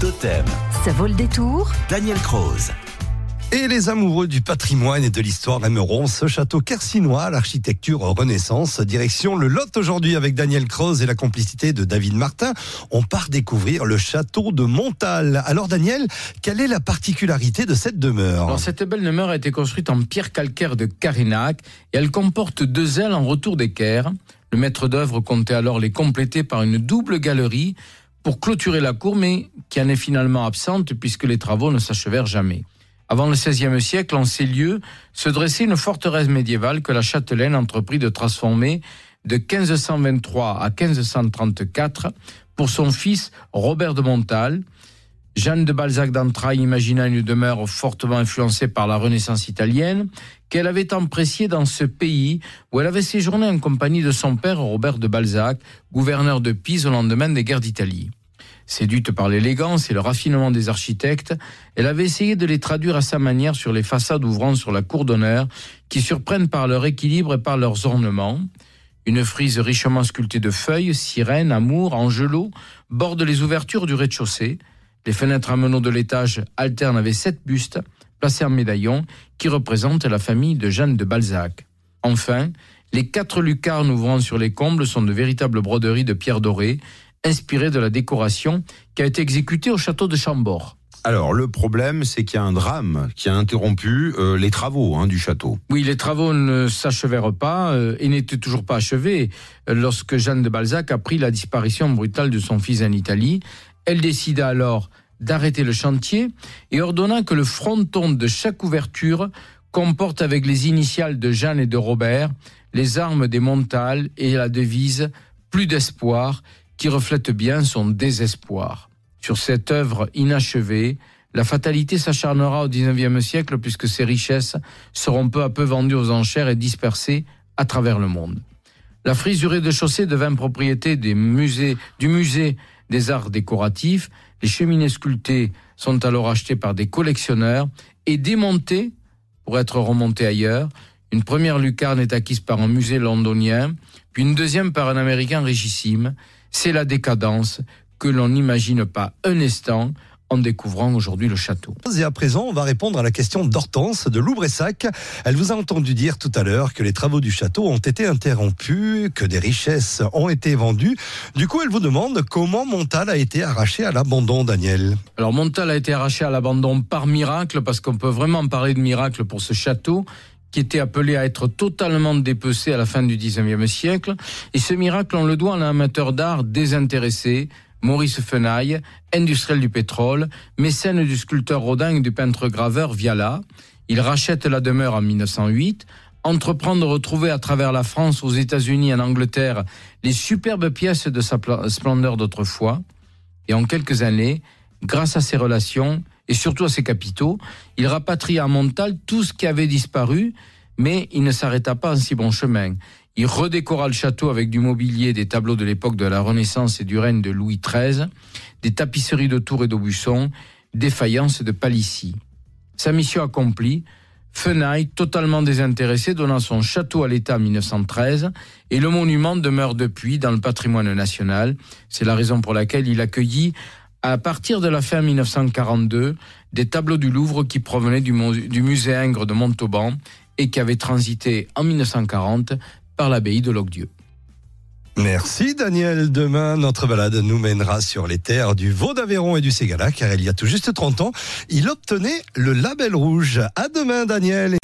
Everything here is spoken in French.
Totem. Ça vaut le détour. Daniel Croze. Et les amoureux du patrimoine et de l'histoire aimeront ce château kersinois, l'architecture Renaissance. Direction le Lot aujourd'hui avec Daniel Croze et la complicité de David Martin. On part découvrir le château de Montal. Alors Daniel, quelle est la particularité de cette demeure? Alors, cette belle demeure a été construite en pierre calcaire de Carinac et elle comporte deux ailes en retour d'équerre. Le maître d'œuvre comptait alors les compléter par une double galerie pour clôturer la cour, mais qui en est finalement absente puisque les travaux ne s'achevèrent jamais. Avant le XVIe siècle, en ces lieux, se dressait une forteresse médiévale que la châtelaine entreprit de transformer de 1523 à 1534 pour son fils Robert de Montal. Jeanne de Balzac d'Entrailles imagina une demeure fortement influencée par la Renaissance italienne, qu'elle avait appréciée dans ce pays où elle avait séjourné en compagnie de son père Robert de Balzac, gouverneur de Pise au lendemain des guerres d'Italie. Séduite par l'élégance et le raffinement des architectes, elle avait essayé de les traduire à sa manière sur les façades ouvrant sur la cour d'honneur, qui surprennent par leur équilibre et par leurs ornements. Une frise richement sculptée de feuilles, sirènes, amour, angelots, borde les ouvertures du rez-de-chaussée. Les fenêtres à meneaux de l'étage alternent avec sept bustes, placés en médaillon, qui représentent la famille de Jeanne de Balzac. Enfin, les quatre lucarnes ouvrant sur les combles sont de véritables broderies de pierre dorée, inspirées de la décoration qui a été exécutée au château de Chambord. Alors, le problème, c'est qu'il y a un drame qui a interrompu euh, les travaux hein, du château. Oui, les travaux ne s'achevèrent pas euh, et n'étaient toujours pas achevés euh, lorsque Jeanne de Balzac apprit la disparition brutale de son fils en Italie. Elle décida alors d'arrêter le chantier et ordonna que le fronton de chaque ouverture comporte avec les initiales de Jeanne et de Robert les armes des Montal et la devise Plus d'espoir qui reflète bien son désespoir. Sur cette œuvre inachevée, la fatalité s'acharnera au XIXe siècle puisque ses richesses seront peu à peu vendues aux enchères et dispersées à travers le monde. La frise du rez-de-chaussée devint propriété du musée des arts décoratifs. Les cheminées sculptées sont alors achetées par des collectionneurs et démontées pour être remontées ailleurs. Une première lucarne est acquise par un musée londonien, puis une deuxième par un américain richissime. C'est la décadence que l'on n'imagine pas un instant en découvrant aujourd'hui le château. Et à présent, on va répondre à la question d'Hortense de Loubressac. Elle vous a entendu dire tout à l'heure que les travaux du château ont été interrompus, que des richesses ont été vendues. Du coup, elle vous demande comment Montal a été arraché à l'abandon, Daniel. Alors Montal a été arraché à l'abandon par miracle, parce qu'on peut vraiment parler de miracle pour ce château qui était appelé à être totalement dépecé à la fin du XIXe siècle. Et ce miracle, on le doit à un amateur d'art désintéressé, Maurice Fenaille, industriel du pétrole, mécène du sculpteur Rodin et du peintre graveur Viala. Il rachète la demeure en 1908, entreprend de retrouver à travers la France, aux États-Unis, en Angleterre, les superbes pièces de sa splendeur d'autrefois. Et en quelques années, grâce à ses relations et surtout à ses capitaux, il rapatrie à Montal tout ce qui avait disparu, mais il ne s'arrêta pas en si bon chemin. Il redécora le château avec du mobilier, des tableaux de l'époque de la Renaissance et du règne de Louis XIII, des tapisseries de tours et d'Aubusson, des faïences de Palissy. Sa mission accomplie, Fenaille, totalement désintéressé, donna son château à l'État en 1913 et le monument demeure depuis dans le patrimoine national. C'est la raison pour laquelle il accueillit, à partir de la fin 1942, des tableaux du Louvre qui provenaient du, musée Ingres de Montauban et qui avaient transité en 1940 par l'abbaye de Locdieu. Merci Daniel. Demain, notre balade nous mènera sur les terres du Vaud d'Aveyron et du Ségala, car il y a tout juste 30 ans, il obtenait le label rouge. À demain Daniel.